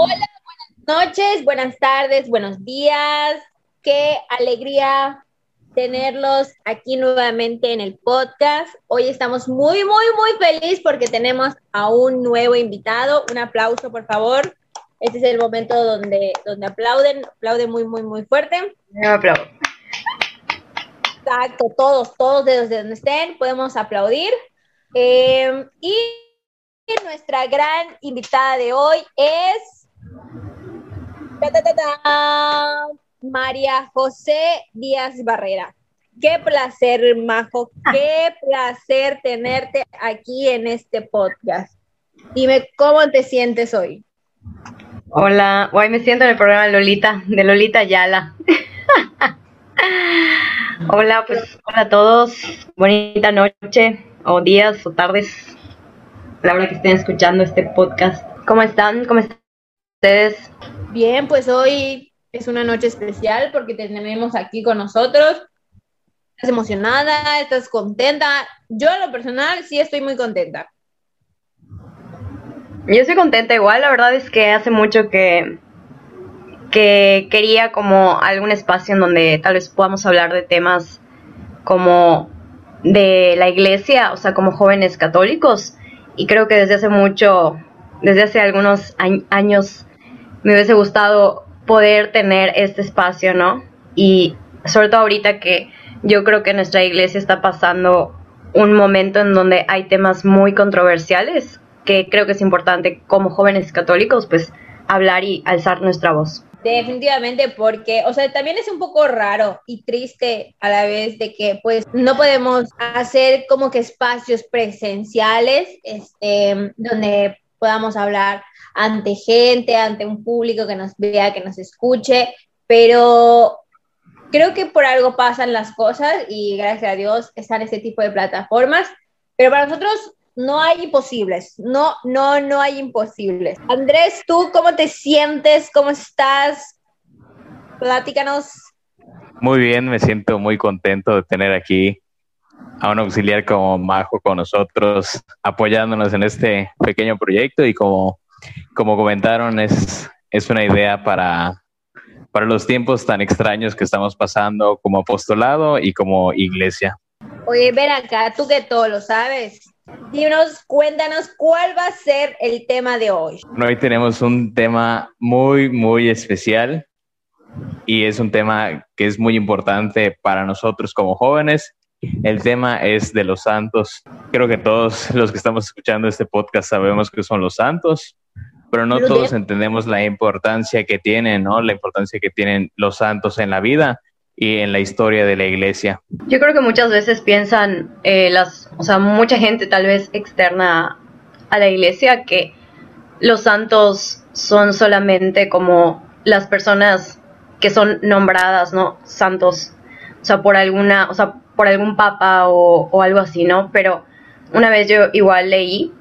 Hola, buenas noches, buenas tardes, buenos días. Qué alegría tenerlos aquí nuevamente en el podcast. Hoy estamos muy, muy, muy felices porque tenemos a un nuevo invitado. Un aplauso, por favor. Este es el momento donde, donde aplauden, aplauden muy, muy, muy fuerte. Aplaudo. Exacto, todos, todos desde donde estén, podemos aplaudir. Eh, y nuestra gran invitada de hoy es María José Díaz Barrera. Qué placer, Majo, qué placer tenerte aquí en este podcast. Dime, ¿cómo te sientes hoy? Hola, hoy me siento en el programa Lolita, de Lolita Yala. hola, pues hola a todos, bonita noche, o días, o tardes, la hora que estén escuchando este podcast. ¿Cómo están? ¿Cómo están ustedes? Bien, pues hoy es una noche especial porque te tenemos aquí con nosotros. ¿Estás emocionada? ¿Estás contenta? Yo, en lo personal, sí estoy muy contenta. Yo estoy contenta igual, la verdad es que hace mucho que, que quería como algún espacio en donde tal vez podamos hablar de temas como de la iglesia, o sea, como jóvenes católicos. Y creo que desde hace mucho, desde hace algunos años, me hubiese gustado poder tener este espacio, ¿no? Y sobre todo ahorita que yo creo que nuestra iglesia está pasando un momento en donde hay temas muy controversiales que creo que es importante como jóvenes católicos pues hablar y alzar nuestra voz. Definitivamente, porque, o sea, también es un poco raro y triste a la vez de que, pues, no podemos hacer como que espacios presenciales, este, donde podamos hablar ante gente, ante un público que nos vea, que nos escuche, pero creo que por algo pasan las cosas y gracias a Dios están este tipo de plataformas, pero para nosotros no hay imposibles, no, no, no hay imposibles. Andrés, ¿tú cómo te sientes? ¿Cómo estás? Platícanos. Muy bien, me siento muy contento de tener aquí a un auxiliar como Majo con nosotros, apoyándonos en este pequeño proyecto y como, como comentaron, es, es una idea para, para los tiempos tan extraños que estamos pasando como apostolado y como iglesia. Oye, ven acá, tú que todo lo sabes. Dinos, cuéntanos cuál va a ser el tema de hoy. Hoy tenemos un tema muy, muy especial y es un tema que es muy importante para nosotros como jóvenes. El tema es de los santos. Creo que todos los que estamos escuchando este podcast sabemos que son los santos, pero no todos entendemos la importancia que tienen, ¿no? La importancia que tienen los santos en la vida y en la historia de la iglesia. Yo creo que muchas veces piensan eh, las, o sea, mucha gente tal vez externa a la iglesia que los santos son solamente como las personas que son nombradas, ¿no? Santos, o sea, por alguna, o sea, por algún papa o, o algo así, ¿no? Pero una vez yo igual leí,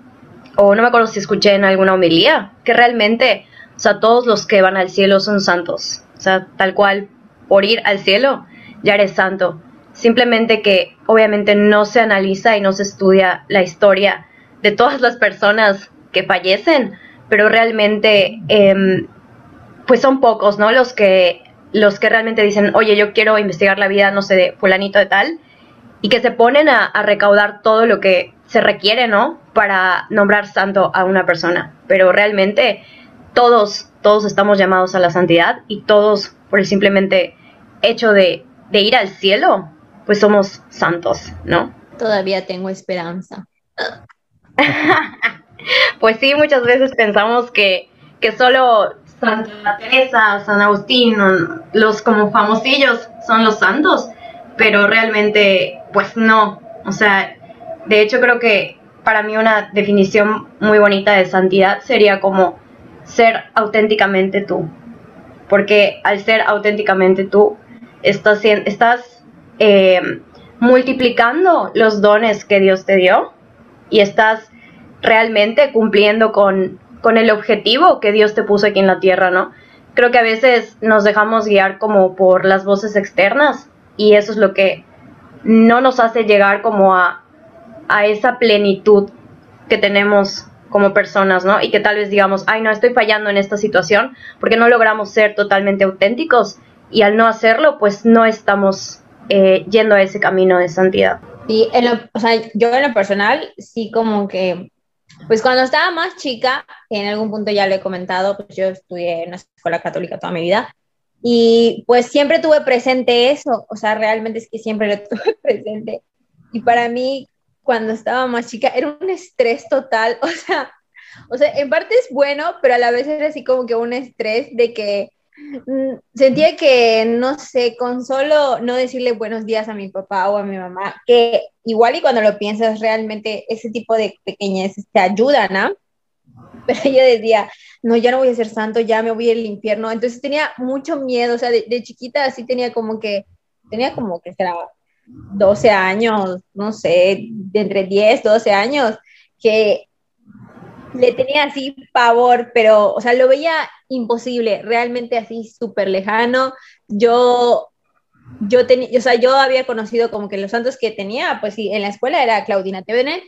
o no me acuerdo si escuché en alguna homilía, que realmente, o sea, todos los que van al cielo son santos, o sea, tal cual por ir al cielo, ya eres santo. Simplemente que obviamente no se analiza y no se estudia la historia de todas las personas que fallecen, pero realmente em, pues son pocos, ¿no? Los que, los que realmente dicen, oye, yo quiero investigar la vida, no sé, de fulanito de tal, y que se ponen a, a recaudar todo lo que se requiere, ¿no? Para nombrar santo a una persona. Pero realmente todos, todos estamos llamados a la santidad y todos por el simplemente hecho de, ir al cielo, pues somos santos, ¿no? Todavía tengo esperanza. pues sí, muchas veces pensamos que, que solo Santa Teresa, San Agustín, los como famosillos son los santos, pero realmente, pues no. O sea, de hecho creo que para mí una definición muy bonita de santidad sería como ser auténticamente tú, porque al ser auténticamente tú, estás, eh, multiplicando los dones que Dios te dio y estás realmente cumpliendo con, con el objetivo que Dios te puso aquí en la tierra, ¿no? Creo que a veces nos dejamos guiar como por las voces externas y eso es lo que no nos hace llegar como a, a esa plenitud que tenemos como personas, ¿no? Y que tal vez digamos, ay, no, estoy fallando en esta situación porque no logramos ser totalmente auténticos y al no hacerlo, pues no estamos eh, yendo a ese camino de santidad. Y en lo, o sea, yo en lo personal, sí como que, pues cuando estaba más chica, en algún punto ya lo he comentado, pues yo estudié en una escuela católica toda mi vida, y pues siempre tuve presente eso, o sea, realmente es que siempre lo tuve presente. Y para mí, cuando estaba más chica, era un estrés total, o sea, o sea, en parte es bueno, pero a la vez era así como que un estrés de que mm, sentía que, no sé, con solo no decirle buenos días a mi papá o a mi mamá, que igual y cuando lo piensas, realmente ese tipo de pequeñeces te ayudan, ¿no? Pero yo decía, no, ya no voy a ser santo, ya me voy al infierno. Entonces tenía mucho miedo, o sea, de, de chiquita así tenía como que, tenía como que será 12 años, no sé, de entre 10, 12 años, que le tenía así pavor, pero, o sea, lo veía imposible, realmente así súper lejano. Yo, yo tenía, o sea, yo había conocido como que los santos que tenía, pues sí, en la escuela era Claudina Tebene,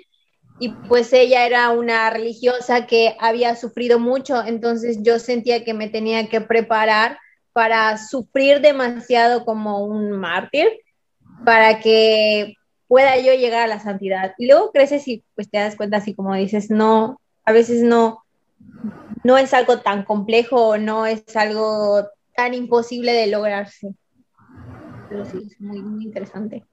y pues ella era una religiosa que había sufrido mucho, entonces yo sentía que me tenía que preparar para sufrir demasiado como un mártir, para que pueda yo llegar a la santidad. Y luego creces y pues te das cuenta así como dices, no, a veces no, no es algo tan complejo, no es algo tan imposible de lograrse. Pero sí, es muy, muy interesante.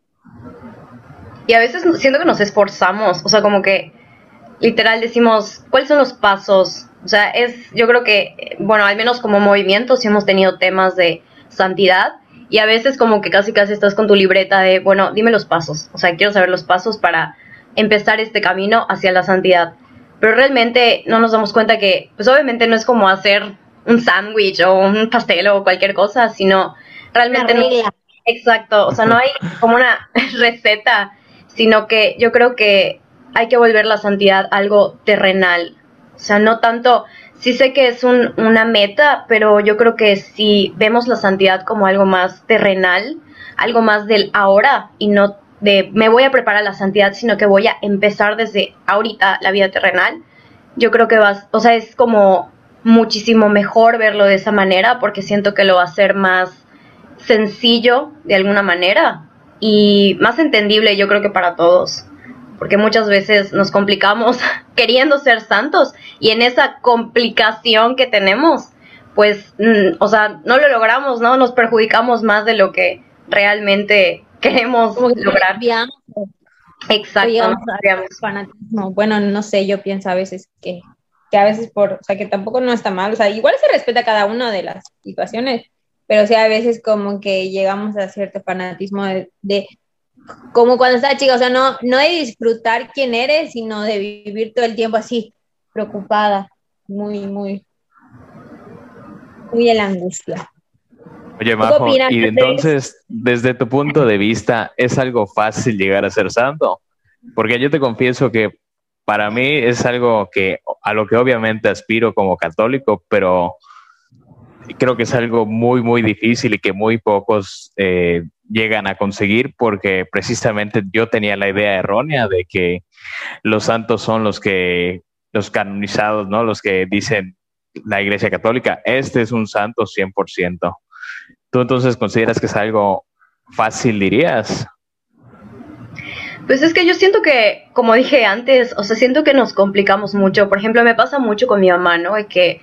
Y a veces siento que nos esforzamos, o sea, como que literal decimos, ¿cuáles son los pasos? O sea, es, yo creo que, bueno, al menos como movimiento sí hemos tenido temas de santidad y a veces como que casi casi estás con tu libreta de, bueno, dime los pasos, o sea, quiero saber los pasos para empezar este camino hacia la santidad. Pero realmente no nos damos cuenta que, pues obviamente no es como hacer un sándwich o un pastel o cualquier cosa, sino realmente no, exacto, o sea, no hay como una receta sino que yo creo que hay que volver la santidad algo terrenal. O sea, no tanto, sí sé que es un, una meta, pero yo creo que si vemos la santidad como algo más terrenal, algo más del ahora y no de me voy a preparar la santidad, sino que voy a empezar desde ahorita la vida terrenal, yo creo que vas, o sea, es como muchísimo mejor verlo de esa manera porque siento que lo va a hacer más sencillo de alguna manera y más entendible yo creo que para todos, porque muchas veces nos complicamos queriendo ser santos y en esa complicación que tenemos, pues, mm, o sea, no lo logramos, ¿no? Nos perjudicamos más de lo que realmente queremos lograr. Exacto. Fanatismo. Bueno, no sé, yo pienso a veces que, que a veces por, o sea, que tampoco no está mal, o sea, igual se respeta cada una de las situaciones, pero sí a veces como que llegamos a cierto fanatismo de, como cuando estaba chica, o sea, no, no de disfrutar quién eres, sino de vivir todo el tiempo así, preocupada, muy, muy, muy en la angustia. Oye, Majo, y entonces, desde tu punto de vista, ¿es algo fácil llegar a ser santo? Porque yo te confieso que para mí es algo que a lo que obviamente aspiro como católico, pero creo que es algo muy, muy difícil y que muy pocos eh, llegan a conseguir porque precisamente yo tenía la idea errónea de que los santos son los que, los canonizados, ¿no? Los que dicen la Iglesia Católica, este es un santo 100%. ¿Tú entonces consideras que es algo fácil, dirías? Pues es que yo siento que, como dije antes, o sea, siento que nos complicamos mucho. Por ejemplo, me pasa mucho con mi mamá, ¿no? Que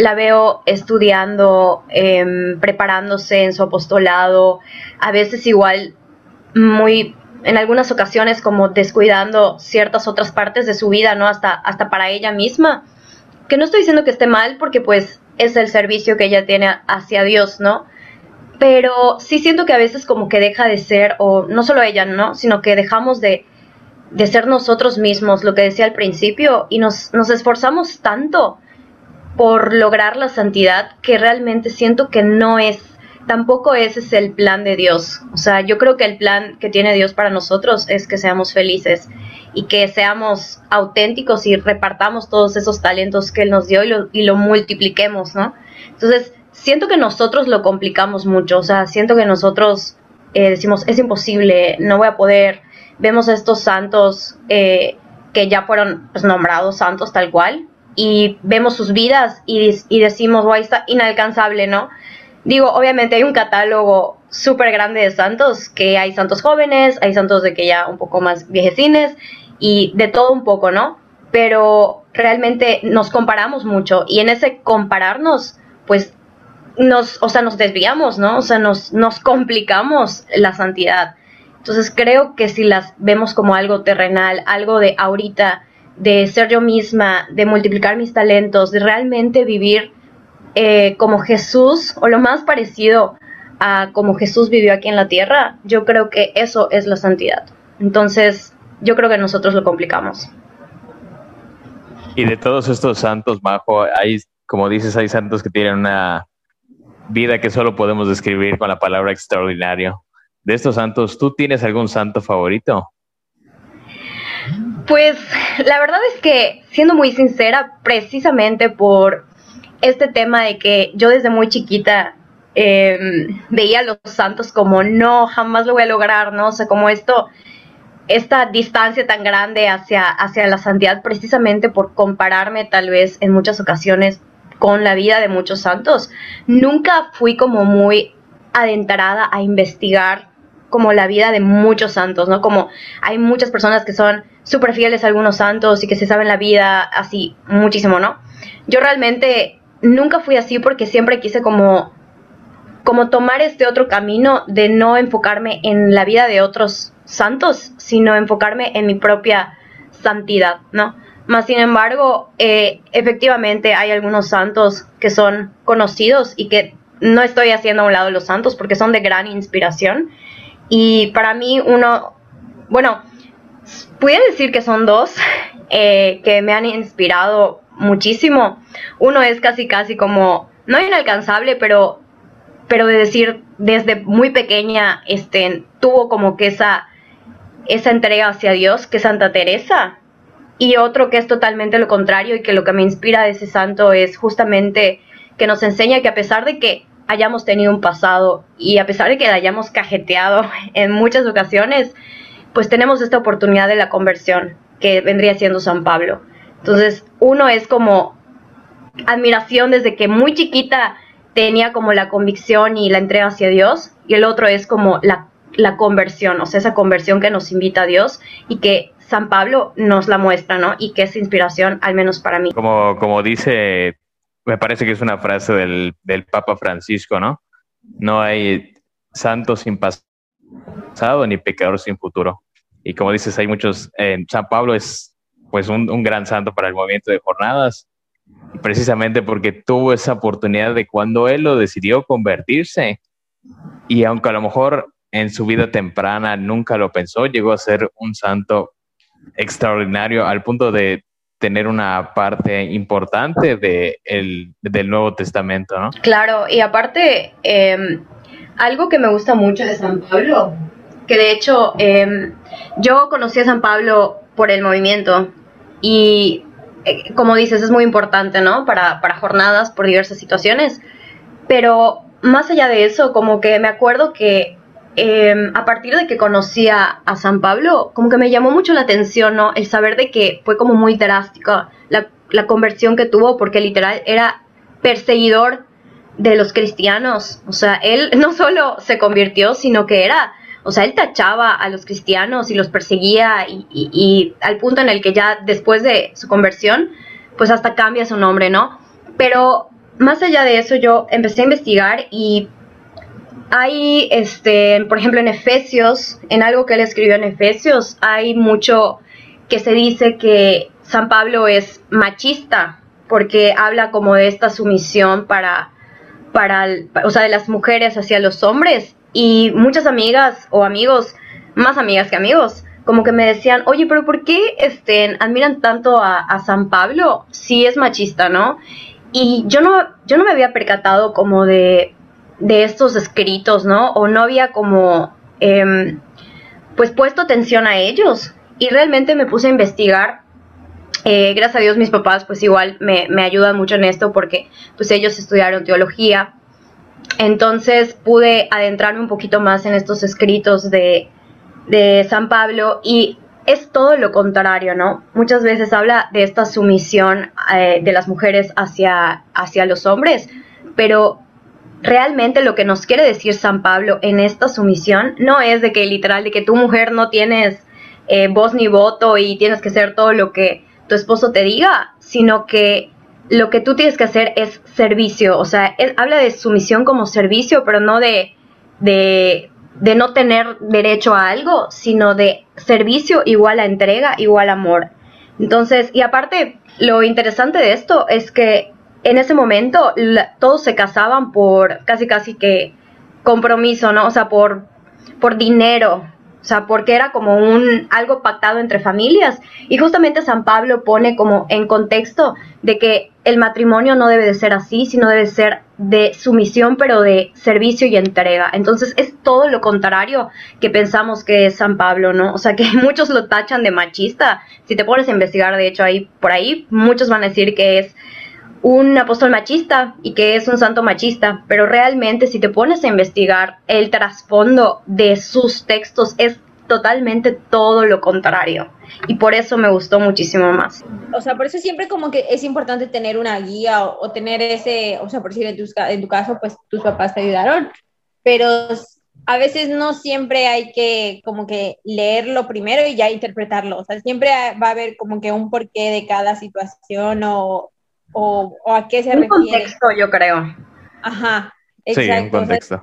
la veo estudiando, em, preparándose en su apostolado, a veces igual muy, en algunas ocasiones como descuidando ciertas otras partes de su vida, ¿no? Hasta, hasta para ella misma. Que no estoy diciendo que esté mal porque pues es el servicio que ella tiene hacia Dios, ¿no? Pero sí siento que a veces como que deja de ser, o no solo ella, ¿no? Sino que dejamos de, de ser nosotros mismos, lo que decía al principio, y nos, nos esforzamos tanto por lograr la santidad que realmente siento que no es, tampoco ese es el plan de Dios. O sea, yo creo que el plan que tiene Dios para nosotros es que seamos felices y que seamos auténticos y repartamos todos esos talentos que Él nos dio y lo, y lo multipliquemos, ¿no? Entonces, siento que nosotros lo complicamos mucho, o sea, siento que nosotros eh, decimos, es imposible, no voy a poder, vemos a estos santos eh, que ya fueron pues, nombrados santos tal cual, y vemos sus vidas y, y decimos, guay, está inalcanzable, ¿no? Digo, obviamente hay un catálogo súper grande de santos, que hay santos jóvenes, hay santos de que ya un poco más viejecines y de todo un poco, ¿no? Pero realmente nos comparamos mucho y en ese compararnos, pues nos, o sea, nos desviamos, ¿no? O sea, nos, nos complicamos la santidad. Entonces creo que si las vemos como algo terrenal, algo de ahorita, de ser yo misma, de multiplicar mis talentos, de realmente vivir eh, como Jesús o lo más parecido a como Jesús vivió aquí en la tierra, yo creo que eso es la santidad. Entonces, yo creo que nosotros lo complicamos. Y de todos estos santos, Majo, hay, como dices, hay santos que tienen una vida que solo podemos describir con la palabra extraordinario. De estos santos, ¿tú tienes algún santo favorito? Pues la verdad es que, siendo muy sincera, precisamente por este tema de que yo desde muy chiquita em, veía a los santos como no, jamás lo voy a lograr, ¿no? O sea, como esto, esta distancia tan grande hacia, hacia la santidad, precisamente por compararme tal vez en muchas ocasiones con la vida de muchos santos. Nunca fui como muy adentrada a investigar como la vida de muchos santos, ¿no? Como hay muchas personas que son súper fieles a algunos santos y que se saben la vida así muchísimo, ¿no? Yo realmente nunca fui así porque siempre quise como como tomar este otro camino de no enfocarme en la vida de otros santos, sino enfocarme en mi propia santidad, ¿no? Más sin embargo, eh, efectivamente hay algunos santos que son conocidos y que no estoy haciendo a un lado los santos porque son de gran inspiración. Y para mí uno, bueno, pudiera decir que son dos eh, que me han inspirado muchísimo. Uno es casi casi como, no inalcanzable, pero, pero de decir, desde muy pequeña, este, tuvo como que esa, esa entrega hacia Dios, que Santa Teresa. Y otro que es totalmente lo contrario y que lo que me inspira de ese santo es justamente que nos enseña que a pesar de que hayamos tenido un pasado y a pesar de que la hayamos cajeteado en muchas ocasiones, pues tenemos esta oportunidad de la conversión que vendría siendo San Pablo. Entonces, uno es como admiración desde que muy chiquita tenía como la convicción y la entrega hacia Dios, y el otro es como la, la conversión, o sea, esa conversión que nos invita a Dios y que San Pablo nos la muestra, ¿no? Y que es inspiración, al menos para mí. Como, como dice me parece que es una frase del, del Papa Francisco, ¿no? No hay santo sin pasado ni pecador sin futuro. Y como dices, hay muchos, en San Pablo es pues un, un, gran santo para el movimiento de jornadas, precisamente porque tuvo esa oportunidad de cuando él lo decidió convertirse, y aunque a lo mejor en su vida temprana nunca lo pensó, llegó a ser un santo extraordinario al punto de tener una parte importante de el, del Nuevo Testamento, ¿no? Claro, y aparte, eh, algo que me gusta mucho de San Pablo, que de hecho eh, yo conocí a San Pablo por el movimiento y eh, como dices, es muy importante, ¿no? Para, para jornadas, por diversas situaciones, pero más allá de eso, como que me acuerdo que eh, a partir de que conocí a, San Pablo, como que me llamó mucho la atención, ¿no? El saber de que fue como muy drástica la, la conversión que tuvo, porque literal era perseguidor de los cristianos. O sea, él no solo se convirtió, sino que era, o sea, él tachaba a los cristianos y los perseguía y, al punto en el que ya después de su conversión, pues hasta cambia su nombre, ¿no? Pero más allá de eso, yo empecé a investigar y hay, este, por ejemplo, en Efesios, en algo que él escribió en Efesios, hay mucho que se dice que San Pablo es machista, porque habla como de esta sumisión para, para, o sea, de las mujeres hacia los hombres. Y muchas amigas o amigos, más amigas que amigos, como que me decían, oye, pero ¿por qué este, admiran tanto a, a San Pablo si es machista, no? Y yo no, yo no me había percatado como de de estos escritos, ¿no? O no había como, eh, pues puesto atención a ellos. Y realmente me puse a investigar. Eh, gracias a Dios mis papás pues igual me, me, ayudan mucho en esto porque pues ellos estudiaron teología. Entonces pude adentrarme un poquito más en estos escritos de, de San Pablo y es todo lo contrario, ¿no? Muchas veces habla de esta sumisión eh, de las mujeres hacia, hacia los hombres, pero realmente lo que nos quiere decir San Pablo en esta sumisión no es de que literal, de que tu mujer no tienes eh, voz ni voto y tienes que hacer todo lo que tu esposo te diga, sino que lo que tú tienes que hacer es servicio, o sea, habla de sumisión como servicio, pero no de, de, de no tener derecho a algo, sino de servicio igual a entrega, igual amor. Entonces, y aparte, lo interesante de esto es que en ese momento todos se casaban por casi casi que compromiso, ¿no? O sea, por, por dinero, o sea, porque era como un algo pactado entre familias. Y justamente San Pablo pone como en contexto de que el matrimonio no debe de ser así, sino debe ser de sumisión, pero de servicio y entrega. Entonces es todo lo contrario que pensamos que es San Pablo, ¿no? O sea, que muchos lo tachan de machista. Si te pones a investigar, de hecho, ahí por ahí, muchos van a decir que es un apóstol machista y que es un santo machista, pero realmente si te pones a investigar el trasfondo de sus textos es totalmente todo lo contrario. Y por eso me gustó muchísimo más. O sea, por eso siempre como que es importante tener una guía o, tener ese, o sea, por decir en tu, en tu caso, pues tus papás te ayudaron, pero a veces no siempre hay que como que leerlo primero y ya interpretarlo. O sea, siempre va a haber como que un porqué de cada situación o, o, a qué se un contexto, yo creo. Ajá, exacto. Sí, un contexto.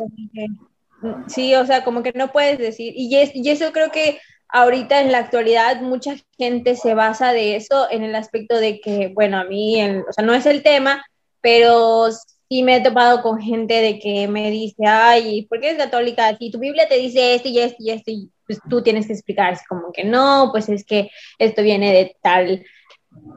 sí, o sea, como que no puedes decir, y, y eso creo que ahorita en la actualidad mucha gente se basa de eso en el aspecto de que, bueno, a mí, o sea, no es el tema, pero sí me he topado con gente de que me dice, ay, ¿por qué es católica? Si tu Biblia te dice esto y esto y esto, y pues tú tienes que explicar, como que no, pues es que esto viene de tal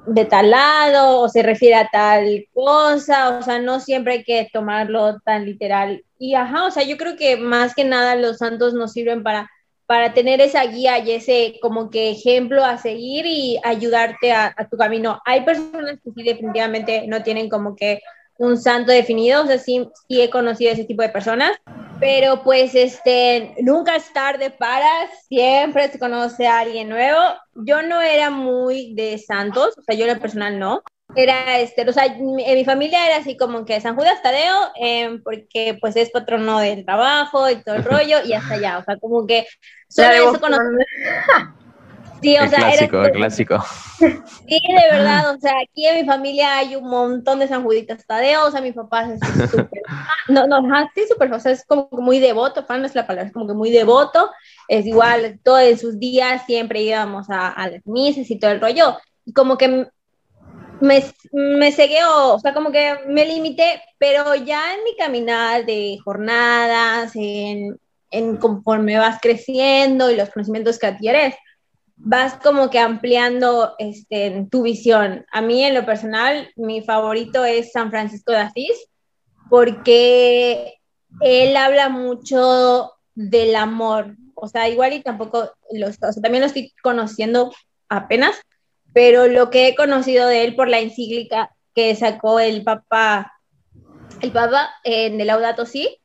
de tal lado o se refiere a tal cosa, o sea, no siempre hay que tomarlo tan literal. Y ajá, o sea, yo creo que más que nada los santos nos sirven para, para tener esa guía y ese como que ejemplo a seguir y ayudarte a, tu camino. Hay personas que sí definitivamente no tienen como que un santo definido, o sea, sí, sí he conocido ese tipo de personas, pero pues este, nunca es tarde para, siempre se conoce a alguien nuevo. Yo no era muy de santos, o sea, yo en lo personal no. Era este, o sea, en mi familia era así como que San Judas Tadeo, em, porque pues es patrono del trabajo y todo el rollo, y hasta allá, o sea, como que solo eso conozco. Sí, o sea, clásico, era... clásico. Sí, de verdad, o sea, aquí en mi familia hay un montón de San Juditas Tadeo, o sea, mi papá es súper, no, no, sí, súper, o sea, es como muy devoto, fan es la palabra, es como que muy devoto, es igual, todos en sus días siempre íbamos a, a las misas y todo el rollo, y como que me, me cegué, o sea, como que me limité, pero ya en mi caminar de jornadas, en, en conforme vas creciendo y los conocimientos que adquieres, vas como que ampliando este, tu visión. A mí en lo personal, mi favorito es San Francisco de Asís, porque él habla mucho del amor. O sea, igual y tampoco, lo, o también lo estoy conociendo apenas, pero lo que he conocido de él por la encíclica que sacó el Papa, el Papa en el Laudato Si,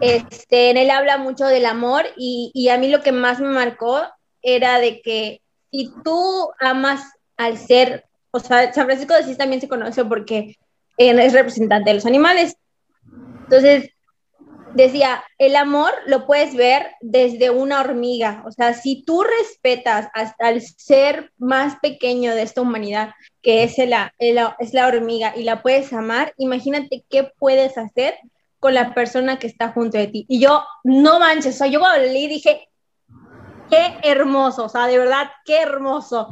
este, en él habla mucho del amor y a mí lo que más me marcó era de que si tú amas al ser, o sea, San Francisco de Asís también se conoce porque es representante de los animales. Entonces, decía, el amor lo puedes ver desde una hormiga, o sea, si tú respetas hasta el ser más pequeño de esta humanidad, que es la, es la hormiga, y la puedes amar, imagínate qué puedes hacer con la persona que está junto de ti. Y yo, no manches, o sea, yo cuando leí dije, qué hermoso, o sea, de verdad, qué hermoso.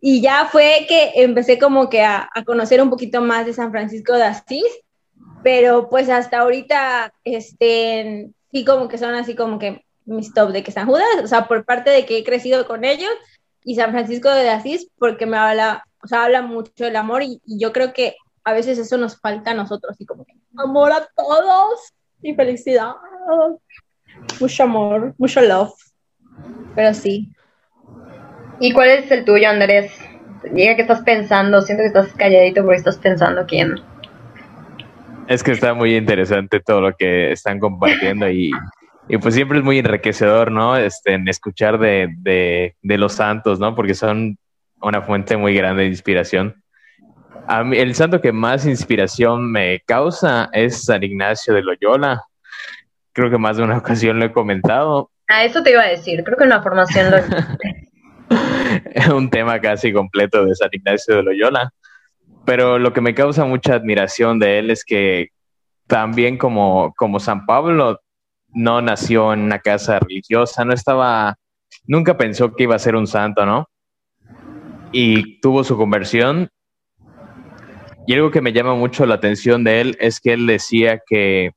Y ya fue que empecé como que a, conocer un poquito más de San Francisco de Asís, pero pues hasta ahorita, este, sí como que son así como que mis top de que San Judas, o sea, por parte de que he crecido con ellos, y San Francisco de Asís, porque me habla, o sea, habla mucho del amor, y, yo creo que a veces eso nos falta a nosotros, y como que amor a todos, y felicidad, mucho amor, mucho love pero sí. ¿Y cuál es el tuyo, Andrés? Diga que estás pensando, siento que estás calladito porque estás pensando quién. Es que está muy interesante todo lo que están compartiendo y, Y pues siempre es muy enriquecedor, ¿no? Este, en escuchar de, de, de los santos, ¿no? Porque son una fuente muy grande de inspiración. A mí, el santo que más inspiración me causa es San Ignacio de Loyola. Creo que más de una ocasión lo he comentado. A eso te iba a decir, creo que una formación lo... es un tema casi completo de San Ignacio de Loyola. Pero lo que me causa mucha admiración de él es que también como, como San Pablo no nació en una casa religiosa, no estaba, nunca pensó que iba a ser un santo, ¿no? Y tuvo su conversión. Y algo que me llama mucho la atención de él es que él decía que,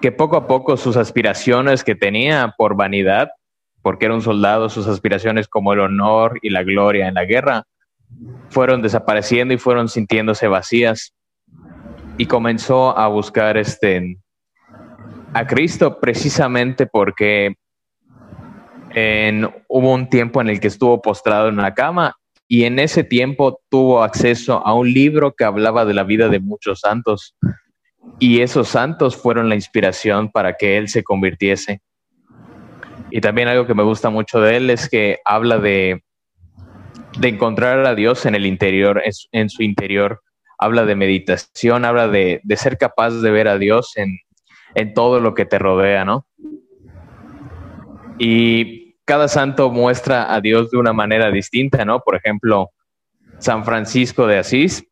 que poco a poco sus aspiraciones que tenía por vanidad, porque era un soldado, sus aspiraciones como el honor y la gloria en la guerra, fueron desapareciendo y fueron sintiéndose vacías. Y comenzó a buscar este, a Cristo precisamente porque en, hubo un tiempo en el que estuvo postrado en la cama y en ese tiempo tuvo acceso a un libro que hablaba de la vida de muchos santos y esos santos fueron la inspiración para que él se convirtiese. Y también algo que me gusta mucho de él es que habla de, de encontrar a Dios en el interior, en su, interior. Habla de meditación, habla de, de ser capaz de ver a Dios en, en todo lo que te rodea, ¿no? Y cada santo muestra a Dios de una manera distinta, ¿no? Por ejemplo, San Francisco de Asís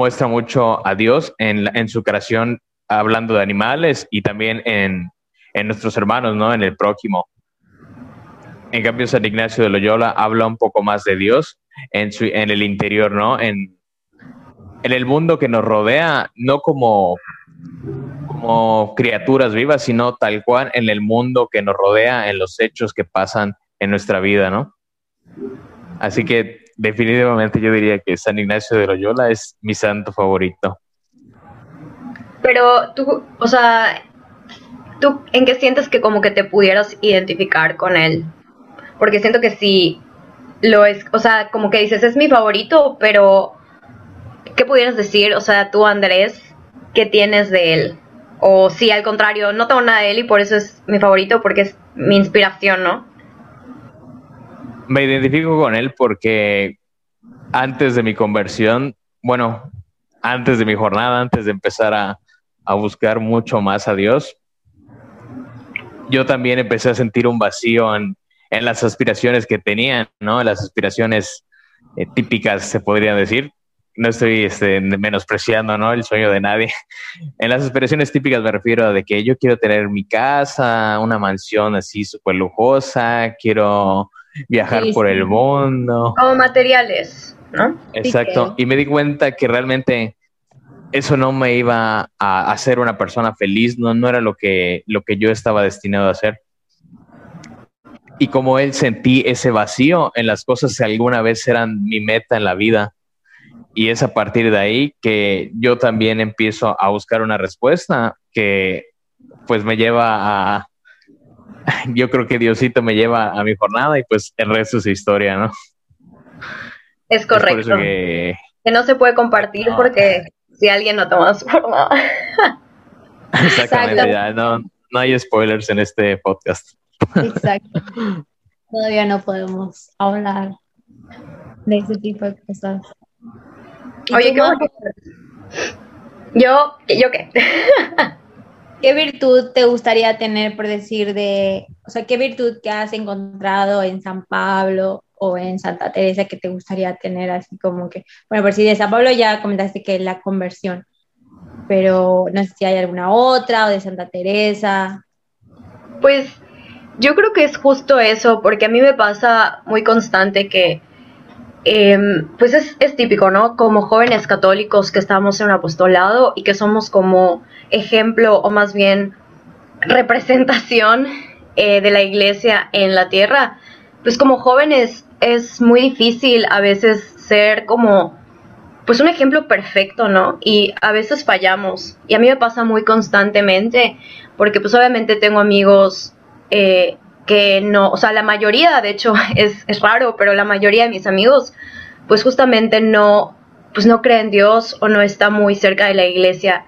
muestra mucho a Dios en, su creación hablando de animales y también en, en, nuestros hermanos, ¿no? En el prójimo. En cambio, San Ignacio de Loyola habla un poco más de Dios en, su, en el interior, ¿no? En, en el mundo que nos rodea, no como como criaturas vivas, sino tal cual en el mundo que nos rodea, en los hechos que pasan en nuestra vida, ¿no? Así que definitivamente yo diría que San Ignacio de Loyola es mi santo favorito. Pero tú, o sea, ¿tú en qué sientes que como que te pudieras identificar con él? Porque siento que sí lo es, o sea, como que dices, es mi favorito, pero ¿qué pudieras decir? O sea, tú Andrés, ¿qué tienes de él? O si al contrario, no tengo nada de él y por eso es mi favorito, porque es mi inspiración, ¿no? Me identifico con él porque antes de mi conversión, bueno, antes de mi jornada, antes de empezar a, a buscar mucho más a Dios, yo también empecé a sentir un vacío en, en las aspiraciones que tenía, ¿no? Las aspiraciones eh, típicas, se podría decir no estoy este, menospreciando ¿no? el sueño de nadie. En las aspiraciones típicas me refiero a de que yo quiero tener mi casa, una mansión así súper lujosa, quiero viajar por el mundo. Como materiales, ¿no? Exacto. Y me di cuenta que realmente eso no me iba a hacer una persona feliz, no, no era lo que, lo que yo estaba destinado a hacer. Y como él sentí ese vacío en las cosas que alguna vez eran mi meta en la vida y es a partir de ahí que yo también empiezo a buscar una respuesta que pues me lleva a, yo creo que Diosito me lleva a mi jornada y pues el resto es historia, ¿no? Es correcto. que... no se puede compartir porque si alguien no toma su jornada. Exactamente, ya, no, no hay spoilers en este podcast. Exacto. Todavía no podemos hablar de ese tipo de cosas. Oye, ¿qué Yo, ¿yo qué? ¿Qué virtud te gustaría tener, por decir, de, o sea, qué virtud que has encontrado en San Pablo o en Santa Teresa que te gustaría tener así como que, bueno, por si de San Pablo ya comentaste que es la conversión, pero no sé si hay alguna otra o de Santa Teresa. Pues yo creo que es justo eso, porque a mí me pasa muy constante que Em, pues es, típico, ¿no? Como jóvenes católicos que estamos en un apostolado y que somos como ejemplo o más bien representación eh, de la iglesia en la tierra, pues como jóvenes es muy difícil a veces ser como pues un ejemplo perfecto, ¿no? Y a veces fallamos. Y a mí me pasa muy constantemente, porque pues obviamente tengo amigos eh, que no, o sea, la mayoría, de hecho, es, es raro, pero la mayoría de mis amigos, pues justamente no, pues no creen en Dios o no está muy cerca de la iglesia.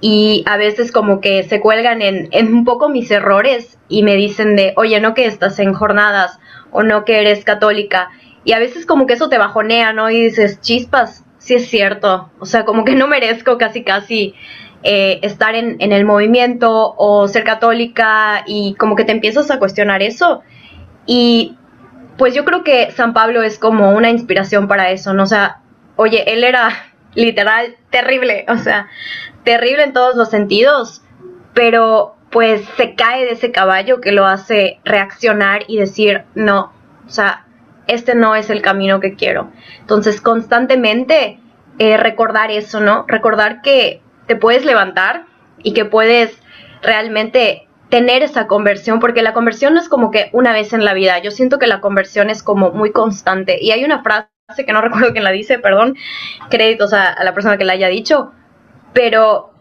y a veces como que se cuelgan en, en un poco mis errores y me dicen de, oye, no que estás en jornadas o no que eres católica. Y a veces como que eso te bajonea, ¿no? Y dices, chispas, sí es cierto. O sea, como que no merezco casi casi eh, estar en, en, el movimiento o ser católica y como que te empiezas a cuestionar eso. Y pues yo creo que San Pablo es como una inspiración para eso, ¿no? O sea, oye, él era literal terrible, o sea, terrible en todos los sentidos, pero pues se cae de ese caballo que lo hace reaccionar y decir, no, o sea, este no es el camino que quiero. Entonces, constantemente eh, recordar eso, ¿no? Recordar que te puedes levantar y que puedes realmente tener esa conversión, porque la conversión no es como que una vez en la vida, yo siento que la conversión es como muy constante. Y hay una frase que no recuerdo quién la dice, perdón, créditos a, la persona que la haya dicho, pero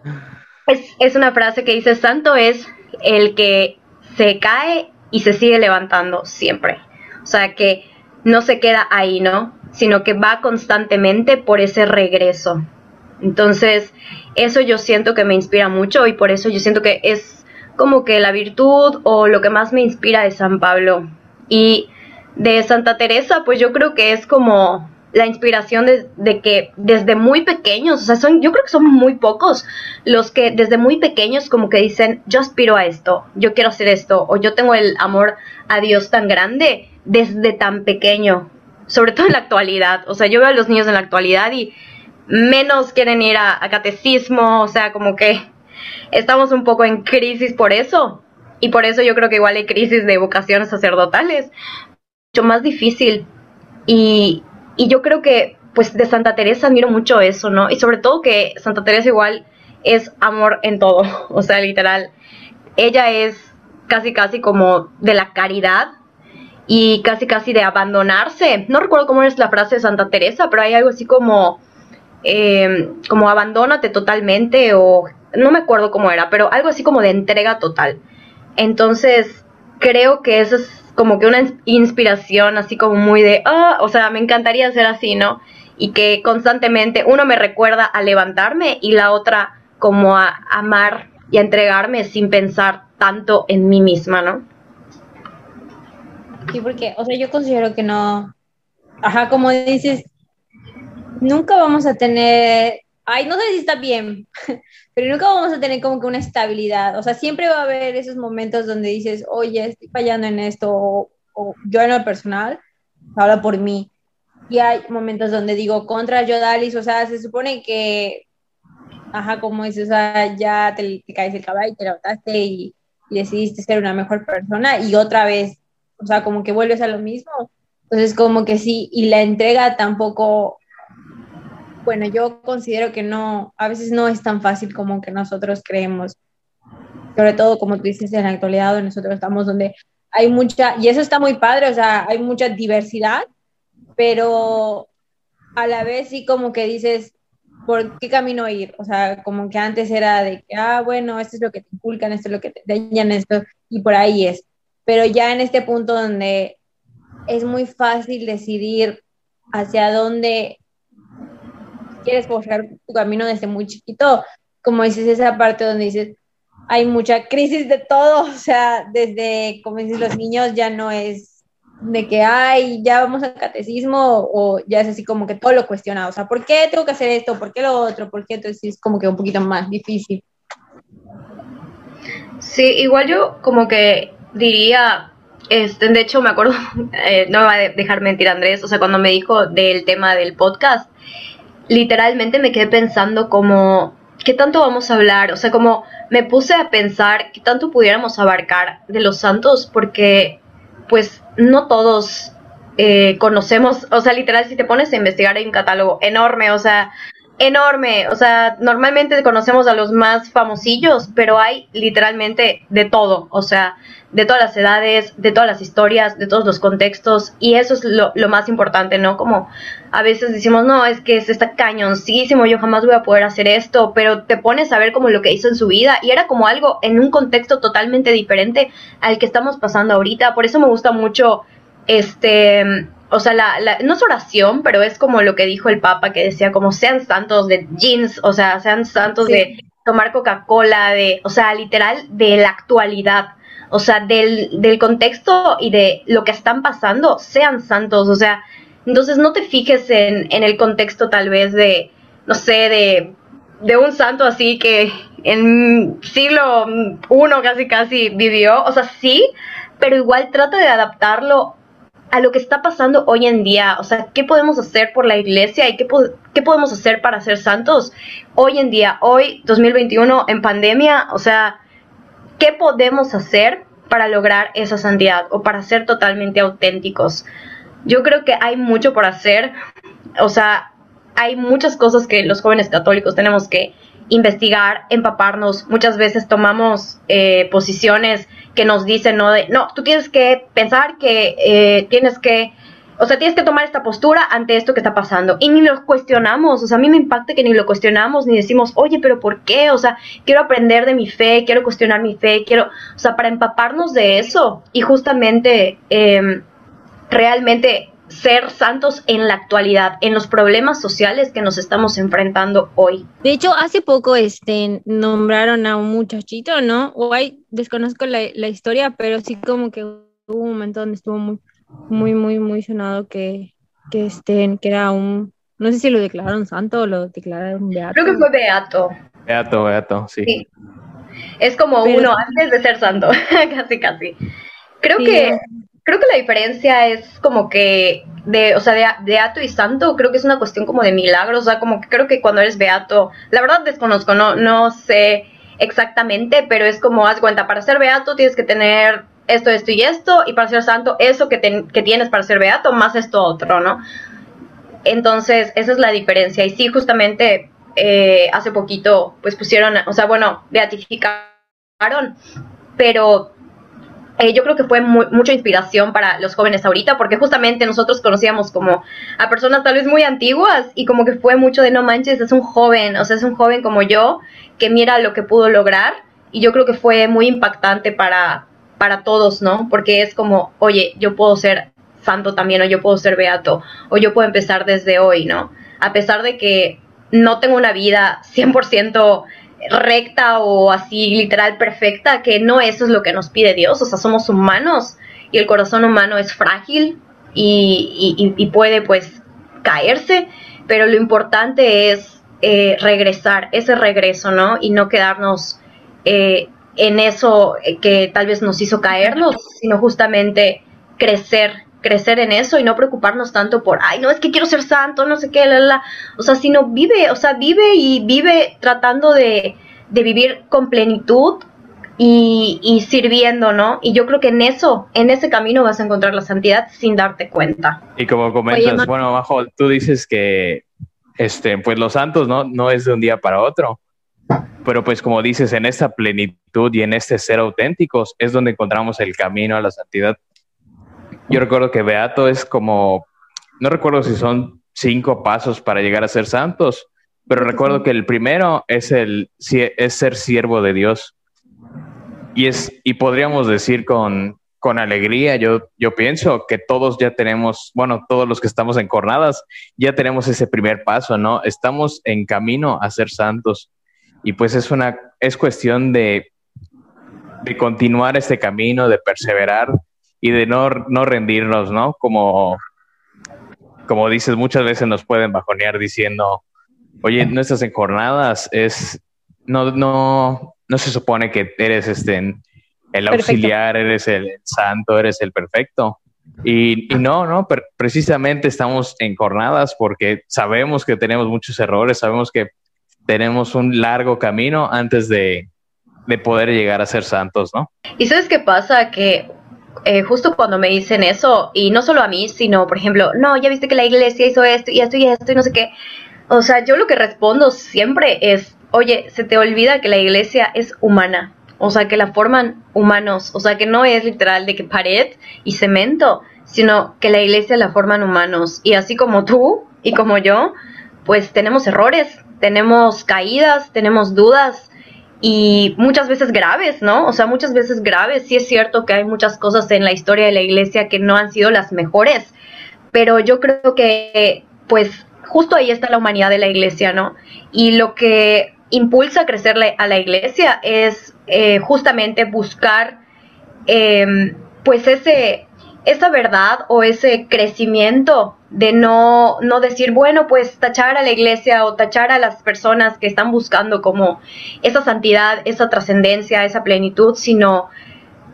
es, es una frase que dice, santo es el que se cae y se sigue levantando siempre. O sea, que no se queda ahí, ¿no? Sino que va constantemente por ese regreso. Entonces, eso yo siento que me inspira mucho y por eso yo siento que es como que la virtud o lo que más me inspira de San Pablo. Y de Santa Teresa, pues yo creo que es como la inspiración de, que desde muy pequeños, o sea, son, yo creo que son muy pocos los que desde muy pequeños como que dicen, yo aspiro a esto, yo quiero hacer esto, o yo tengo el amor a Dios tan grande desde tan pequeño, sobre todo en la actualidad, o sea, yo veo a los niños en la actualidad y menos quieren ir a, a catecismo, o sea, como que estamos un poco en crisis por eso, y por eso yo creo que igual hay crisis de vocaciones sacerdotales, mucho más difícil. Y, y yo creo que, pues, de Santa Teresa admiro mucho eso, ¿no? Y sobre todo que Santa Teresa igual es amor en todo, o sea, literal. Ella es casi, casi como de la caridad y casi, casi de abandonarse. No recuerdo cómo es la frase de Santa Teresa, pero hay algo así como, eh, como abandónate totalmente o no me acuerdo cómo era, pero algo así como de entrega total. Entonces, creo que eso es como que una inspiración así como muy de, ah, o sea, me encantaría ser así, ¿no? Y que constantemente uno me recuerda a levantarme y la otra como a amar y a entregarme sin pensar tanto en mí misma, ¿no? Sí, porque, o sea, yo considero que no, ajá, como dices, nunca vamos a tener, ay, no sé si está bien, pero nunca vamos a tener como que una estabilidad. O sea, siempre va a haber esos momentos donde dices, oye, estoy fallando en esto, o, yo en lo personal, habla por mí. Y hay momentos donde digo, contra yo, Dalis, o sea, se supone que, ajá, como dices, o sea, ya te, caes el caballo, te levantaste y, y decidiste ser una mejor persona, y otra vez, o sea, como que vuelves a lo mismo. Entonces, como que sí, y la entrega tampoco bueno, yo considero que no, a veces no es tan fácil como que nosotros creemos. Sobre todo, como tú dices, en la actualidad donde nosotros estamos, donde hay mucha, y eso está muy padre, o sea, hay mucha diversidad, pero a la vez sí como que dices, ¿por qué camino ir? O sea, como que antes era de que, ah, bueno, esto es lo que te inculcan, esto es lo que te enseñan, esto, y por ahí es. Pero ya en este punto donde es muy fácil decidir hacia dónde quieres forjar tu camino desde muy chiquito, como dices, esa parte donde dices, hay mucha crisis de todo, o sea, desde, como dices, los niños ya no es de que, ay, ya vamos al catecismo, o ya es así como que todo lo cuestionado, o sea, ¿por qué tengo que hacer esto? ¿Por qué lo otro? ¿Por qué? Entonces es como que un poquito más difícil. Sí, igual yo como que diría, este, de hecho me acuerdo, eh, no me va a dejar mentir Andrés, o sea, cuando me dijo del tema del podcast, literalmente me quedé pensando como, ¿qué tanto vamos a hablar? O sea, como me puse a pensar qué tanto pudiéramos abarcar de los santos, porque pues no todos eh, conocemos, o sea, literal, si te pones a investigar hay un catálogo enorme, o sea, enorme, o sea, normalmente conocemos a los más famosillos, pero hay literalmente de todo, o sea, de todas las edades, de todas las historias, de todos los contextos, y eso es lo, más importante, ¿no? Como a veces decimos, no, es que es está cañoncísimo, yo jamás voy a poder hacer esto, pero te pones a ver como lo que hizo en su vida, y era como algo en un contexto totalmente diferente al que estamos pasando ahorita, por eso me gusta mucho este o sea, la, la, no es oración, pero es como lo que dijo el Papa, que decía como sean santos de jeans, o sea, sean santos de tomar Coca-Cola, de, o sea, literal, de la actualidad, o sea, del, del contexto y de lo que están pasando, sean santos, o sea, entonces no te fijes en, en el contexto tal vez de, no sé, de, de un santo así que en siglo I casi casi vivió, o sea, sí, pero igual trata de adaptarlo a lo que está pasando hoy en día. O sea, ¿qué podemos hacer por la iglesia y qué, qué podemos hacer para ser santos hoy en día, hoy 2021 en pandemia? O sea, ¿qué podemos hacer para lograr esa santidad o para ser totalmente auténticos? Yo creo que hay mucho por hacer. O sea, hay muchas cosas que los jóvenes católicos tenemos que investigar, empaparnos. Muchas veces tomamos eh, posiciones que nos dicen, no, no, tú tienes que pensar que eh, tienes que, o sea, tienes que tomar esta postura ante esto que está pasando. Y ni lo cuestionamos, o sea, a mí me impacta que ni lo cuestionamos, ni decimos, oye, pero ¿por qué? O sea, quiero aprender de mi fe, quiero cuestionar mi fe, quiero, o sea, para empaparnos de eso y justamente em, realmente ser santos en la actualidad, en los problemas sociales que nos estamos enfrentando hoy. De hecho, hace poco este, nombraron a un muchachito, ¿no? O hay, desconozco la, historia, pero sí como que hubo un momento donde estuvo muy, muy, muy, muy sonado que, que, este, que era un, no sé si lo declararon santo o lo declararon beato. Creo que fue beato. Beato, beato, sí. Es como uno antes de ser santo, casi, casi. Creo que creo que la diferencia es como que de, o sea, de beato y santo, creo que es una cuestión como de milagros, o sea, como que creo que cuando eres beato, la verdad desconozco, no, no sé exactamente, pero es como, haz cuenta, para ser beato tienes que tener esto, esto y esto, y para ser santo, eso que, que tienes para ser beato, más esto otro, ¿no? Entonces, esa es la diferencia. Y sí, justamente eh, hace poquito, pues pusieron, o sea, bueno, beatificaron, pero eh, yo creo que fue mucha inspiración para los jóvenes ahorita, porque justamente nosotros conocíamos como a personas tal vez muy antiguas y como que fue mucho de no manches, es un joven, o sea, es un joven como yo que mira lo que pudo lograr y yo creo que fue muy impactante para, para todos, ¿no? Porque es como, oye, yo puedo ser santo también o yo puedo ser beato o yo puedo empezar desde hoy, ¿no? A pesar de que no tengo una vida 100% recta o así literal perfecta, que no eso es lo que nos pide Dios, o sea, somos humanos y el corazón humano es frágil y, puede pues caerse, pero lo importante es eh, regresar, ese regreso, ¿no? Y no quedarnos eh, en eso que tal vez nos hizo caernos, sino justamente crecer crecer en eso y no preocuparnos tanto por, ay, no, es que quiero ser santo, no sé qué, la, la. O sea, sino vive, o sea, vive y vive tratando de, de vivir con plenitud y, y, sirviendo, ¿no? Y yo creo que en eso, en ese camino vas a encontrar la santidad sin darte cuenta. Y como comentas, bueno, Bajo, tú dices que, este, pues los santos, ¿no? No es de un día para otro. Pero pues como dices, en esta plenitud y en este ser auténticos es donde encontramos el camino a la santidad. Yo recuerdo que Beato es como, no recuerdo si son cinco pasos para llegar a ser santos, pero recuerdo que el primero es, el, es ser siervo de Dios. Y, es, y podríamos decir con, con alegría, yo, yo pienso que todos ya tenemos, bueno, todos los que estamos en jornadas, ya tenemos ese primer paso, ¿no? Estamos en camino a ser santos. Y pues es una, es cuestión de, de continuar este camino, de perseverar y de no, no rendirnos, ¿no? Como, como dices, muchas veces nos pueden bajonear diciendo, oye, no estás en jornadas, es, no, no, no se supone que eres este, el auxiliar, eres el santo, eres el perfecto. Y, y no, no, precisamente estamos en jornadas porque sabemos que tenemos muchos errores, sabemos que tenemos un largo camino antes de, de poder llegar a ser santos, ¿no? Y sabes qué pasa, que eh, justo cuando me dicen eso, y no solo a mí, sino, por ejemplo, no, ya viste que la iglesia hizo esto y esto y esto y no sé qué. O sea, yo lo que respondo siempre es, oye, se te olvida que la iglesia es humana. O sea, que la forman humanos. O sea, que no es literal de que pared y cemento, sino que la iglesia la forman humanos. Y así como tú y como yo, pues tenemos errores, tenemos caídas, tenemos dudas, y muchas veces graves, ¿no? O sea, muchas veces graves. Sí es cierto que hay muchas cosas en la historia de la iglesia que no han sido las mejores, pero yo creo que, pues, justo ahí está la humanidad de la iglesia, ¿no? Y lo que impulsa a crecer a la iglesia es eh, justamente buscar em, pues ese, esa verdad o ese crecimiento de no, no decir, bueno, pues tachar a la iglesia o tachar a las personas que están buscando como esa santidad, esa trascendencia, esa plenitud, sino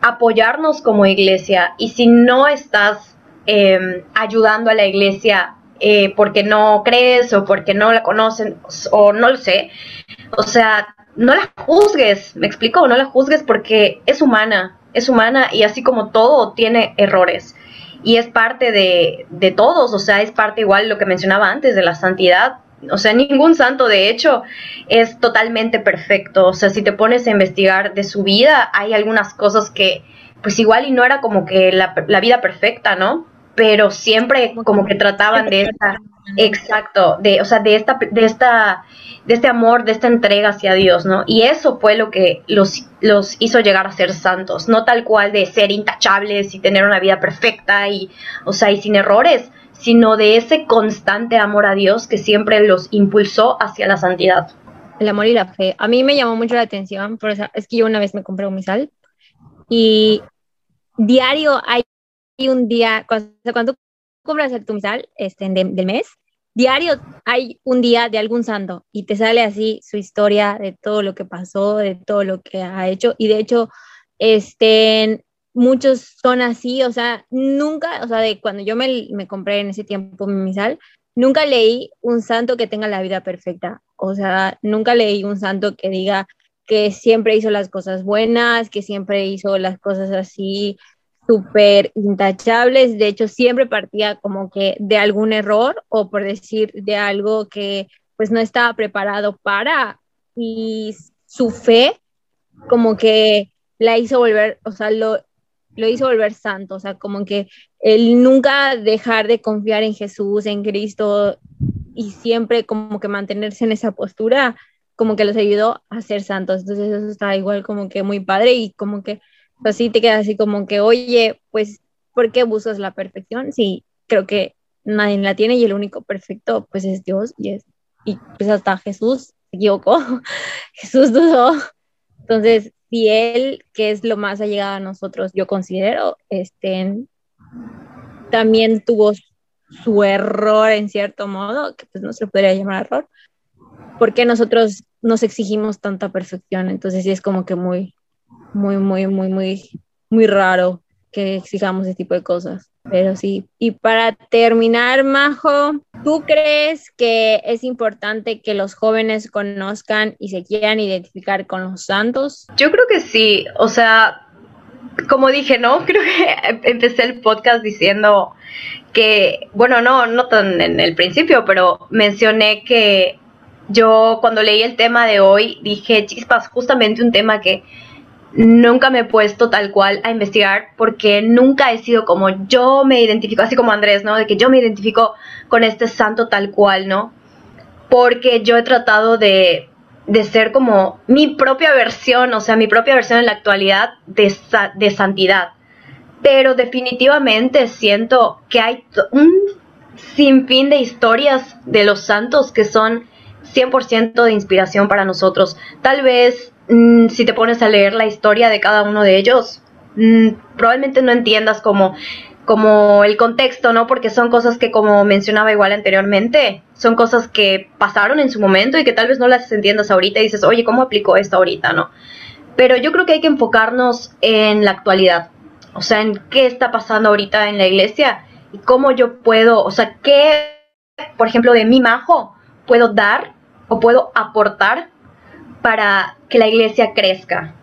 apoyarnos como iglesia. Y si no estás em, ayudando a la iglesia eh, porque no crees o porque no la conocen o no lo sé, o sea, no la juzgues, me explico, no la juzgues porque es humana, es humana y así como todo tiene errores. Y es parte de, de todos, o sea, es parte igual lo que mencionaba antes de la santidad. O sea, ningún santo de hecho es totalmente perfecto. O sea, si te pones a investigar de su vida, hay algunas cosas que pues igual y no era como que la, la vida perfecta, ¿no? Pero siempre como que trataban de esta, exacto, de, o sea, de esta, de esta de este amor, de esta entrega hacia Dios, ¿no? Y eso fue lo que los, los hizo llegar a ser santos, no tal cual de ser intachables y tener una vida perfecta y, o sea, y sin errores, sino de ese constante amor a Dios que siempre los impulsó hacia la santidad. El amor y la fe. A mí me llamó mucho la atención, por eso, es que yo una vez me compré un misal y diario hay un día, cuando, cuando compras el tu misal este, del mes, diario hay un día de algún santo y te sale así su historia de todo lo que pasó, de todo lo que ha hecho. Y de hecho, este, muchos son así, o sea, nunca, o sea, de cuando yo me, me compré en ese tiempo mi misal, nunca leí un santo que tenga la vida perfecta, o sea, nunca leí un santo que diga que siempre hizo las cosas buenas, que siempre hizo las cosas así súper intachables, de hecho siempre partía como que de algún error o por decir de algo que pues no estaba preparado para y su fe como que la hizo volver, o sea, lo, lo hizo volver santo, o sea, como que él nunca dejar de confiar en Jesús, en Cristo y siempre como que mantenerse en esa postura, como que los ayudó a ser santos. Entonces eso está igual como que muy padre y como que así te queda así como que, oye, pues, ¿por qué buscas la perfección? Sí, creo que nadie la tiene y el único perfecto, pues, es Dios y es, y pues hasta Jesús se equivocó, Jesús dudó. Entonces, si él, que es lo más allegado a nosotros, yo considero, este, también tuvo su error en cierto modo, que pues no se podría llamar error, porque nosotros nos exigimos tanta perfección, entonces sí es como que muy, muy, muy, muy, muy, muy raro que exijamos ese tipo de cosas. Pero sí. Y para terminar, Majo, ¿tú crees que es importante que los jóvenes conozcan y se quieran identificar con los santos? Yo creo que sí. O sea, como dije, ¿no? Creo que empecé el podcast diciendo que, bueno, no, no tan en el principio, pero mencioné que yo cuando leí el tema de hoy dije, chispas, justamente un tema que nunca me he puesto tal cual a investigar porque nunca he sido como yo me identifico, así como Andrés, ¿no? De que yo me identifico con este santo tal cual, ¿no? Porque yo he tratado de, de ser como mi propia versión, o sea, mi propia versión en la actualidad de, de santidad. Pero definitivamente siento que hay un sinfín de historias de los santos que son 100% de inspiración para nosotros. Tal vez Mm, si te pones a leer la historia de cada uno de ellos, mm, probablemente no entiendas como, como el contexto, ¿no? Porque son cosas que, como mencionaba igual anteriormente, son cosas que pasaron en su momento y que tal vez no las entiendas ahorita y dices, oye, ¿cómo aplico esto ahorita, no? Pero yo creo que hay que enfocarnos en la actualidad, o sea, en qué está pasando ahorita en la iglesia y cómo yo puedo, o sea, qué, por ejemplo, de mi majo puedo dar o puedo aportar para que la iglesia crezca,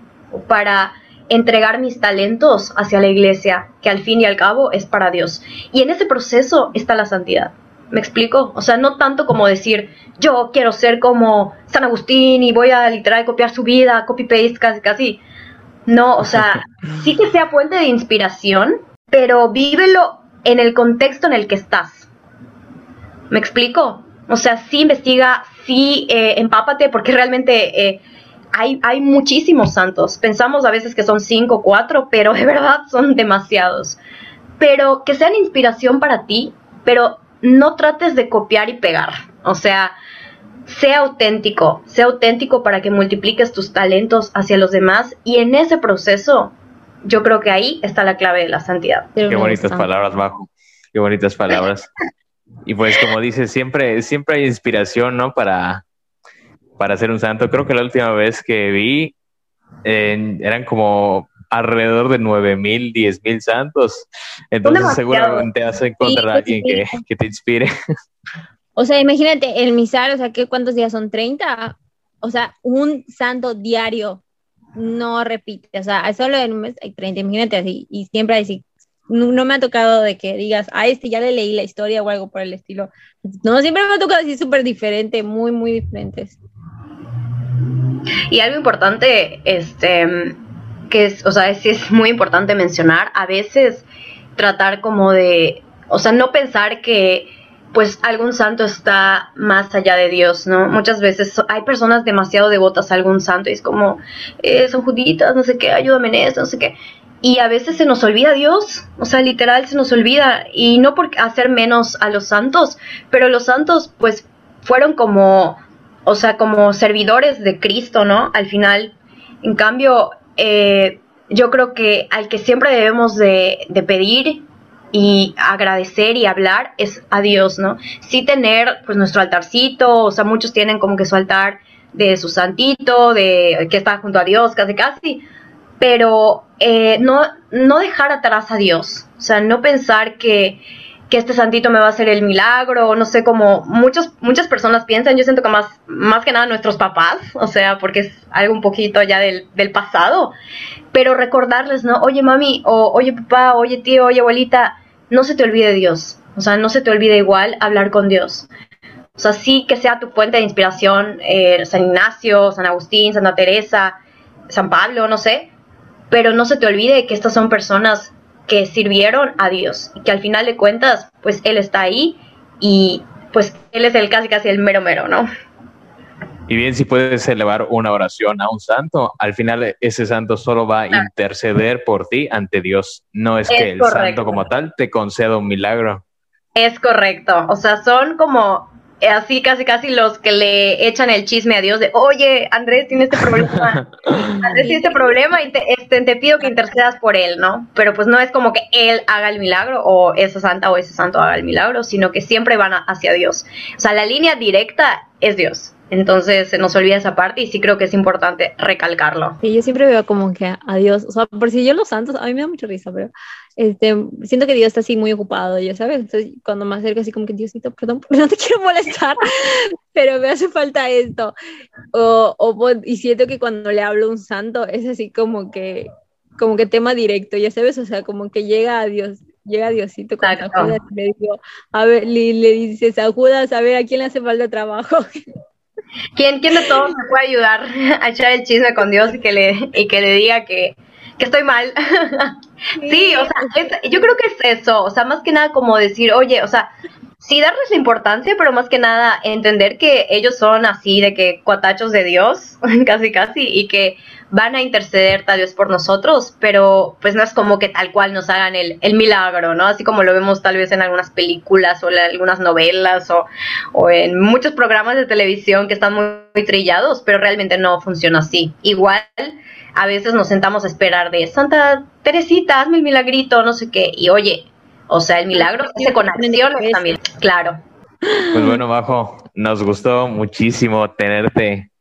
para entregar mis talentos hacia la iglesia, que al fin y al cabo es para Dios. Y en ese proceso está la santidad. ¿Me explico? O sea, no tanto como decir, yo quiero ser como San Agustín y voy a literal copiar su vida, copy-paste casi, casi. No, o sea, sí que sea fuente de inspiración, pero vívelo en el contexto en el que estás. ¿Me explico? O sea, sí investiga, sí eh, empápate, porque realmente eh, hay, hay muchísimos santos. Pensamos a veces que son cinco o cuatro, pero de verdad son demasiados. Pero que sean inspiración para ti, pero no trates de copiar y pegar. O sea, sea auténtico, sea auténtico para que multipliques tus talentos hacia los demás y en ese proceso yo creo que ahí está la clave de la santidad. Qué bonitas palabras, Bajo. Qué bonitas palabras. y pues como dices, siempre, siempre hay inspiración, ¿no? Para, para ser un santo. Creo que la última vez que vi eran como alrededor de nueve mil, diez mil santos. Entonces seguramente has encontrar a alguien que, que, te inspire. O sea, imagínate, el misal, o sea, ¿qué, ¿cuántos días son? ¿30? O sea, un santo diario no repite. O sea, solo en un mes hay 30, imagínate así. Y siempre así. No, me ha tocado de que digas, ah, este ya le leí la historia o algo por el estilo. No, siempre me ha tocado así súper diferente, muy, muy diferentes. Y algo importante, este, que es, o sea, es, es muy importante mencionar, a veces tratar como de, o sea, no pensar que pues algún santo está más allá de Dios, ¿no? Muchas veces hay personas demasiado devotas a algún santo y es como, eh, son juditas, no sé qué, ayúdame en esto, no sé qué. Y a veces se nos olvida Dios, o sea, literal se nos olvida. Y no por hacer menos a los santos, pero los santos pues fueron como, o sea, como servidores de Cristo, ¿no? Al final, en cambio, eh, yo creo que al que siempre debemos de, de pedir y agradecer y hablar es a Dios, ¿no? Sí tener pues nuestro altarcito, o sea, muchos tienen como que su altar de su santito, de que está junto a Dios, casi casi, pero eh, no, no dejar atrás a Dios, o sea, no pensar que, que este santito me va a hacer el milagro, no sé, como muchos, muchas personas piensan, yo siento que más, más que nada nuestros papás, o sea, porque es algo un poquito ya del, del pasado, pero recordarles, ¿no? Oye mami, o oye papá, oye tío, oye abuelita, no se te olvide Dios. O sea, no se te olvide igual hablar con Dios. O sea, sí que sea tu fuente de inspiración eh, San Ignacio, San Agustín, Santa Teresa, San Pablo, no sé. Pero no se te olvide que estas son personas que sirvieron a Dios y que al final de cuentas, pues Él está ahí y pues Él es el casi casi el mero mero, ¿no? Y bien, si puedes elevar una oración a un santo, al final ese santo solo va a interceder por ti ante Dios. No es, que el santo como tal te conceda un milagro. Es correcto. O sea, son como así casi casi los que le echan el chisme a Dios de, oye, Andrés tiene este problema, Andrés tiene este problema y te, este, te, pido que intercedas por él, ¿no? Pero pues no es como que él haga el milagro o esa santa o ese santo haga el milagro, sino que siempre van hacia Dios. O sea, la línea directa es Dios. Entonces se nos olvida esa parte y sí creo que es importante recalcarlo. Sí, yo siempre veo como que a Dios, o sea, por si yo los santos, a mí me da mucha risa, pero este, siento que Dios está así muy ocupado, ya sabes, entonces cuando me acerco así como que Diosito, perdón, no te quiero molestar, pero me hace falta esto. O, o, y siento que cuando le hablo a un santo es así como que, como que tema directo, ya sabes, o sea, como que llega a Dios, llega Diosito con Judas y le digo, a ver, le, le dices a Judas, a ver, ¿a quién le hace falta trabajo? ¿Quién, ¿Quién de todos me puede ayudar a echar el chisme con Dios y que le, y que le diga que, que estoy mal? sí, o sea, yo creo que es eso, o sea, más que nada como decir, oye, o sea, sí darles la importancia, pero más que nada entender que ellos son así, de que cuatachos de Dios, casi casi, y que van a interceder tal vez por nosotros, pero pues no es como que tal cual nos hagan el, el milagro, ¿no? Así como lo vemos tal vez en algunas películas o en algunas novelas o, o, en muchos programas de televisión que están muy, muy trillados, pero realmente no funciona así. Igual a veces nos sentamos a esperar de Santa Teresita, hazme el milagrito, no sé qué, y oye, o sea, el milagro se hace con acciones también, claro. Pues bueno, Bajo, nos gustó muchísimo tenerte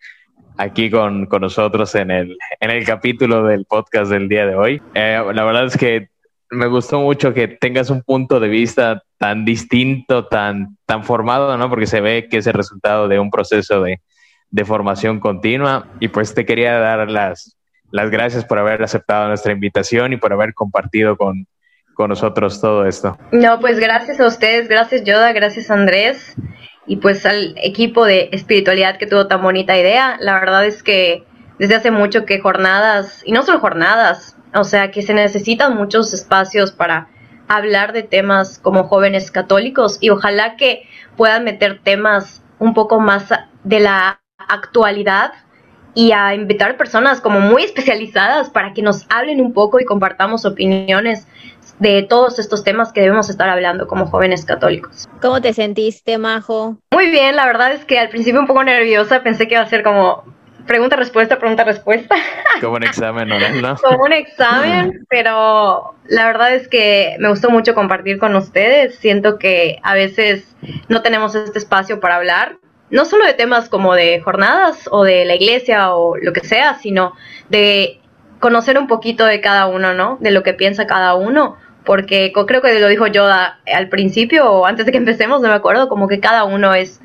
aquí con, con, nosotros en el, en el capítulo del podcast del día de hoy. Eh, la verdad es que me gustó mucho que tengas un punto de vista tan distinto, tan, tan formado, ¿no? Porque se ve que es el resultado de un proceso de, de formación continua. Y pues te quería dar las, las gracias por haber aceptado nuestra invitación y por haber compartido con, con nosotros todo esto. No, pues gracias a ustedes, gracias Yoda, gracias Andrés y pues al equipo de espiritualidad que tuvo tan bonita idea. La verdad es que desde hace mucho que jornadas, y no solo jornadas, o sea que se necesitan muchos espacios para hablar de temas como jóvenes católicos y ojalá que puedan meter temas un poco más de la actualidad y a invitar personas como muy especializadas para que nos hablen un poco y compartamos opiniones de todos estos temas que debemos estar hablando como jóvenes católicos. ¿Cómo te sentiste, Majo? Muy bien, la verdad es que al principio un poco nerviosa, pensé que iba a ser como pregunta-respuesta, pregunta-respuesta. Como un examen ¿no? Como un examen, pero la verdad es que me gustó mucho compartir con ustedes. Siento que a veces no tenemos este espacio para hablar, no solo de temas como de jornadas o de la iglesia o lo que sea, sino de conocer un poquito de cada uno, ¿no? De lo que piensa cada uno, porque creo que lo dijo Yoda al principio o antes de que empecemos, no me acuerdo, como que cada uno es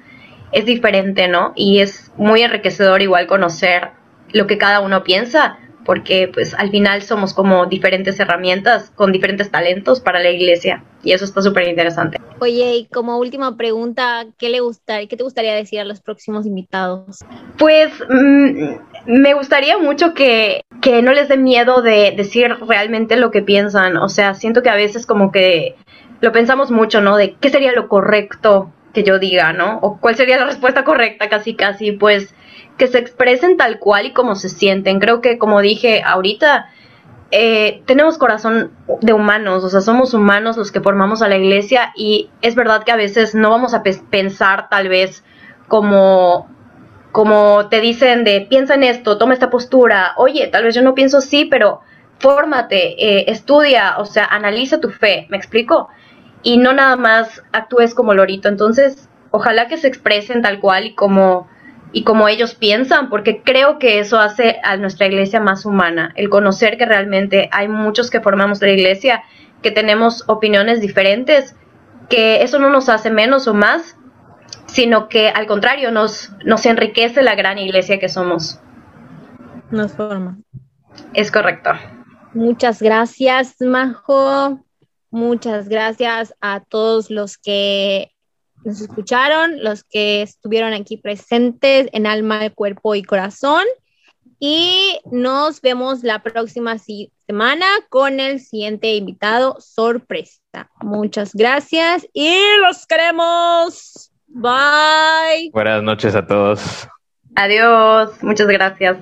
es diferente, ¿no? Y es muy enriquecedor igual conocer lo que cada uno piensa, porque pues al final somos como diferentes herramientas con diferentes talentos para la iglesia y eso está súper interesante. Oye, y como última pregunta, ¿qué, le gustaría, ¿qué te gustaría decir a los próximos invitados? Pues mm, me gustaría mucho que, que no les dé miedo de decir realmente lo que piensan, o sea, siento que a veces como que lo pensamos mucho, ¿no? De qué sería lo correcto que yo diga, ¿no? O cuál sería la respuesta correcta, casi, casi, pues que se expresen tal cual y como se sienten. Creo que, como dije ahorita, eh, tenemos corazón de humanos, o sea, somos humanos los que formamos a la iglesia y es verdad que a veces no vamos a pensar tal vez como como te dicen de piensa en esto, toma esta postura, oye, tal vez yo no pienso así, pero fórmate, eh, estudia, o sea, analiza tu fe, ¿me explico? Y no nada más actúes como lorito. Entonces, ojalá que se expresen tal cual y como y como ellos piensan, porque creo que eso hace a nuestra iglesia más humana, el conocer que realmente hay muchos que formamos la iglesia, que tenemos opiniones diferentes, que eso no nos hace menos o más, sino que al contrario nos, nos enriquece la gran iglesia que somos. Nos forma. Es correcto. Muchas gracias, Majo. Muchas gracias a todos los que nos escucharon, los que estuvieron aquí presentes en alma, cuerpo y corazón. Y nos vemos la próxima semana con el siguiente invitado sorpresa. Muchas gracias y los queremos. Bye. Buenas noches a todos. Adiós. Muchas gracias.